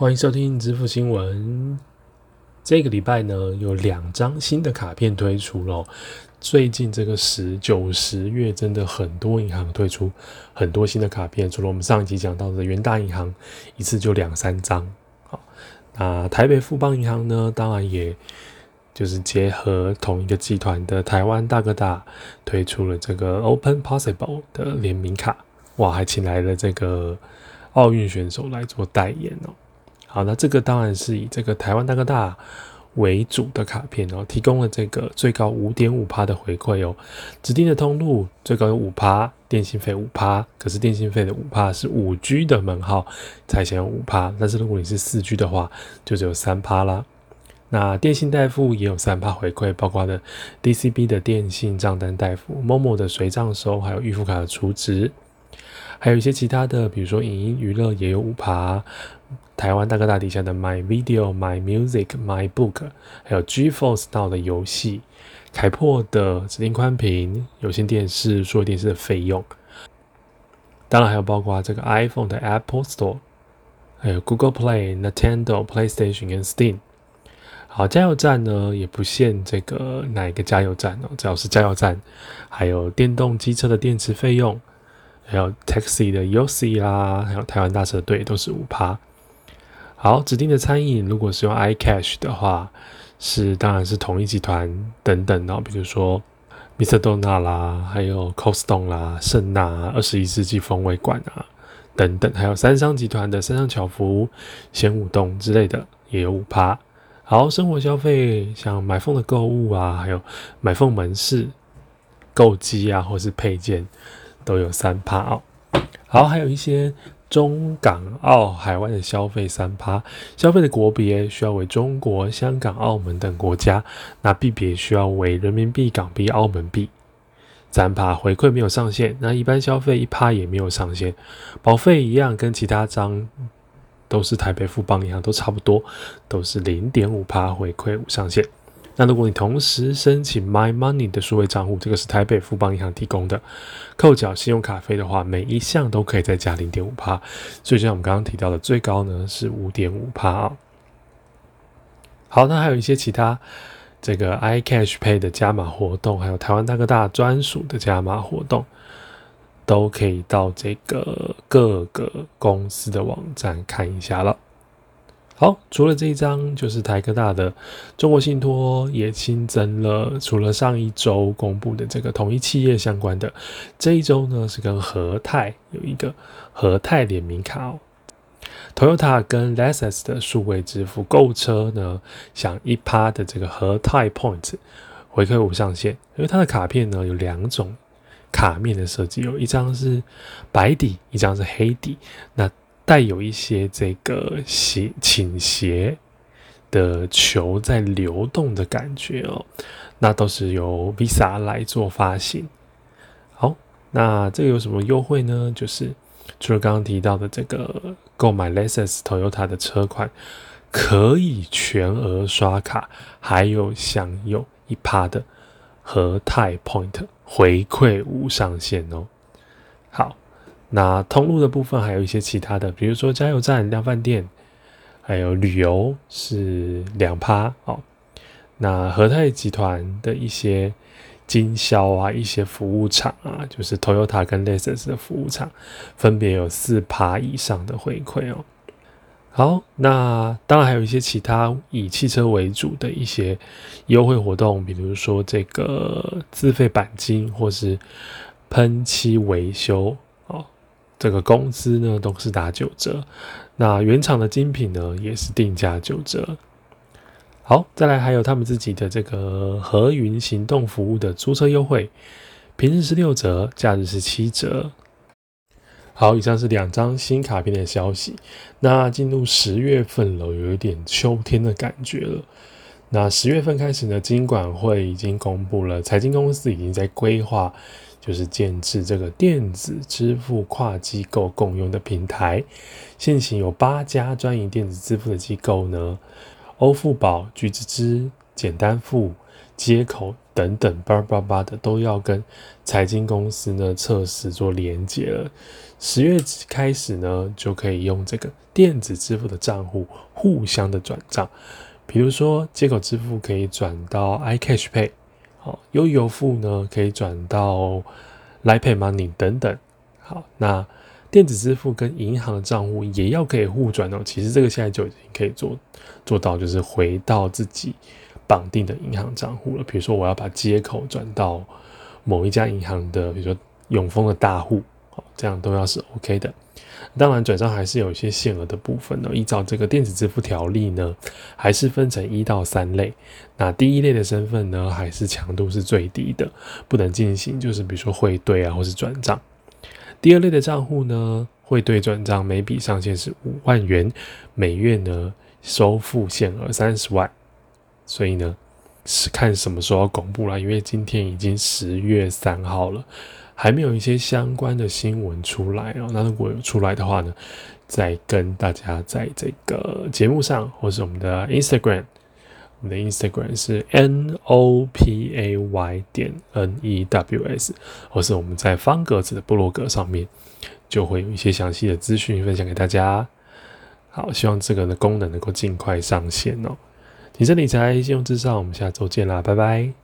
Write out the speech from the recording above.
欢迎收听支付新闻。这个礼拜呢，有两张新的卡片推出了。最近这个十九十月，真的很多银行推出很多新的卡片。除了我们上一集讲到的元大银行，一次就两三张。好，那台北富邦银行呢，当然也就是结合同一个集团的台湾大哥大，推出了这个 Open Possible 的联名卡。哇，还请来了这个奥运选手来做代言哦。好，那这个当然是以这个台湾大哥大为主的卡片哦，提供了这个最高五点五趴的回馈哦，指定的通路最高有五趴，电信费五趴，可是电信费的五趴是五 G 的门号才享有五趴，但是如果你是四 G 的话，就只有三趴啦。那电信代付也有三趴回馈，包括的 DCB 的电信账单代付、Momo 的随账收，还有预付卡的储值，还有一些其他的，比如说影音娱乐也有五趴。台湾大哥大底下的 My Video、My Music、My Book，还有 GeForce Now 的游戏，凯破的指定宽屏、有线电视、数位电视的费用，当然还有包括这个 iPhone 的 Apple Store，还有 Google Play、Nintendo、PlayStation 跟 Steam。好，加油站呢也不限这个哪一个加油站哦，只要是加油站，还有电动机车的电池费用，还有 Taxi 的 UC 啦，还有台湾大车队都是五趴。好，指定的餐饮如果是用 iCash 的话，是当然是同一集团等等哦，比如说 Mr. Dona 啦，还有 Costco 啦、圣纳、二十一世纪风味馆啊等等，还有三商集团的三商巧福、仙武洞之类的也有五趴。好，生活消费像买凤的购物啊，还有买凤门市购机啊，或是配件都有三趴哦。好，还有一些。中港澳海外的消费三趴，消费的国别需要为中国、香港、澳门等国家，那币别需要为人民币、港币、澳门币。三趴回馈没有上限，那一般消费一趴也没有上限，保费一样，跟其他张都是台北富邦银行都差不多，都是零点五趴回馈无上限。那如果你同时申请 My Money 的数位账户，这个是台北富邦银行提供的，扣缴信用卡费的话，每一项都可以再加零点五趴。所以像我们刚刚提到的，最高呢是五点五趴啊。好，那还有一些其他这个 iCash Pay 的加码活动，还有台湾大哥大专属的加码活动，都可以到这个各个公司的网站看一下了。好，除了这一张，就是台科大的中国信托也新增了，除了上一周公布的这个统一企业相关的，这一周呢是跟和泰有一个和泰联名卡哦，Toyota 跟 Lexus 的数位支付购车呢，享一趴的这个和泰 Point 回馈无上限，因为它的卡片呢有两种卡面的设计，有一张是白底，一张是黑底，那。带有一些这个斜倾斜的球在流动的感觉哦，那都是由 Visa 来做发行。好，那这个有什么优惠呢？就是除了刚刚提到的这个购买 Lexus Toyota 的车款可以全额刷卡，还有享有一趴的和泰 Point 回馈无上限哦。好。那通路的部分还有一些其他的，比如说加油站、量饭店，还有旅游是两趴哦。那和泰集团的一些经销啊、一些服务厂啊，就是 Toyota 跟 Lexus 的服务厂，分别有四趴以上的回馈哦。好，那当然还有一些其他以汽车为主的一些优惠活动，比如说这个自费钣金或是喷漆维修。这个工资呢都是打九折，那原厂的精品呢也是定价九折。好，再来还有他们自己的这个和云行动服务的租车优惠，平日是六折，假日是七折。好，以上是两张新卡片的消息。那进入十月份了，有一点秋天的感觉了。那十月份开始呢，金管会已经公布了，财经公司已经在规划。就是建制这个电子支付跨机构共用的平台，现行有八家专营电子支付的机构呢，欧付宝、橘子支、简单付、接口等。等等，叭叭叭的都要跟财经公司呢测试做连接了。十月开始呢，就可以用这个电子支付的账户互相的转账，比如说接口支付可以转到 iCash Pay，好，悠游付呢可以转到来钱 Money 等等。好，那电子支付跟银行的账户也要可以互转哦。其实这个现在就已经可以做做到，就是回到自己。绑定的银行账户了，比如说我要把接口转到某一家银行的，比如说永丰的大户，这样都要是 OK 的。当然，转账还是有一些限额的部分呢。依照这个电子支付条例呢，还是分成一到三类。那第一类的身份呢，还是强度是最低的，不能进行，就是比如说汇兑啊，或是转账。第二类的账户呢，汇兑转账每笔上限是五万元，每月呢收付限额三十万。所以呢，是看什么时候要公布了，因为今天已经十月三号了，还没有一些相关的新闻出来哦。那如果有出来的话呢，再跟大家在这个节目上，或是我们的 Instagram，我们的 Instagram 是 N O P A Y 点 N E W S，或是我们在方格子的部落格上面，就会有一些详细的资讯分享给大家。好，希望这个的功能能够尽快上线哦。你这理财信用至上，我们下周见啦，拜拜。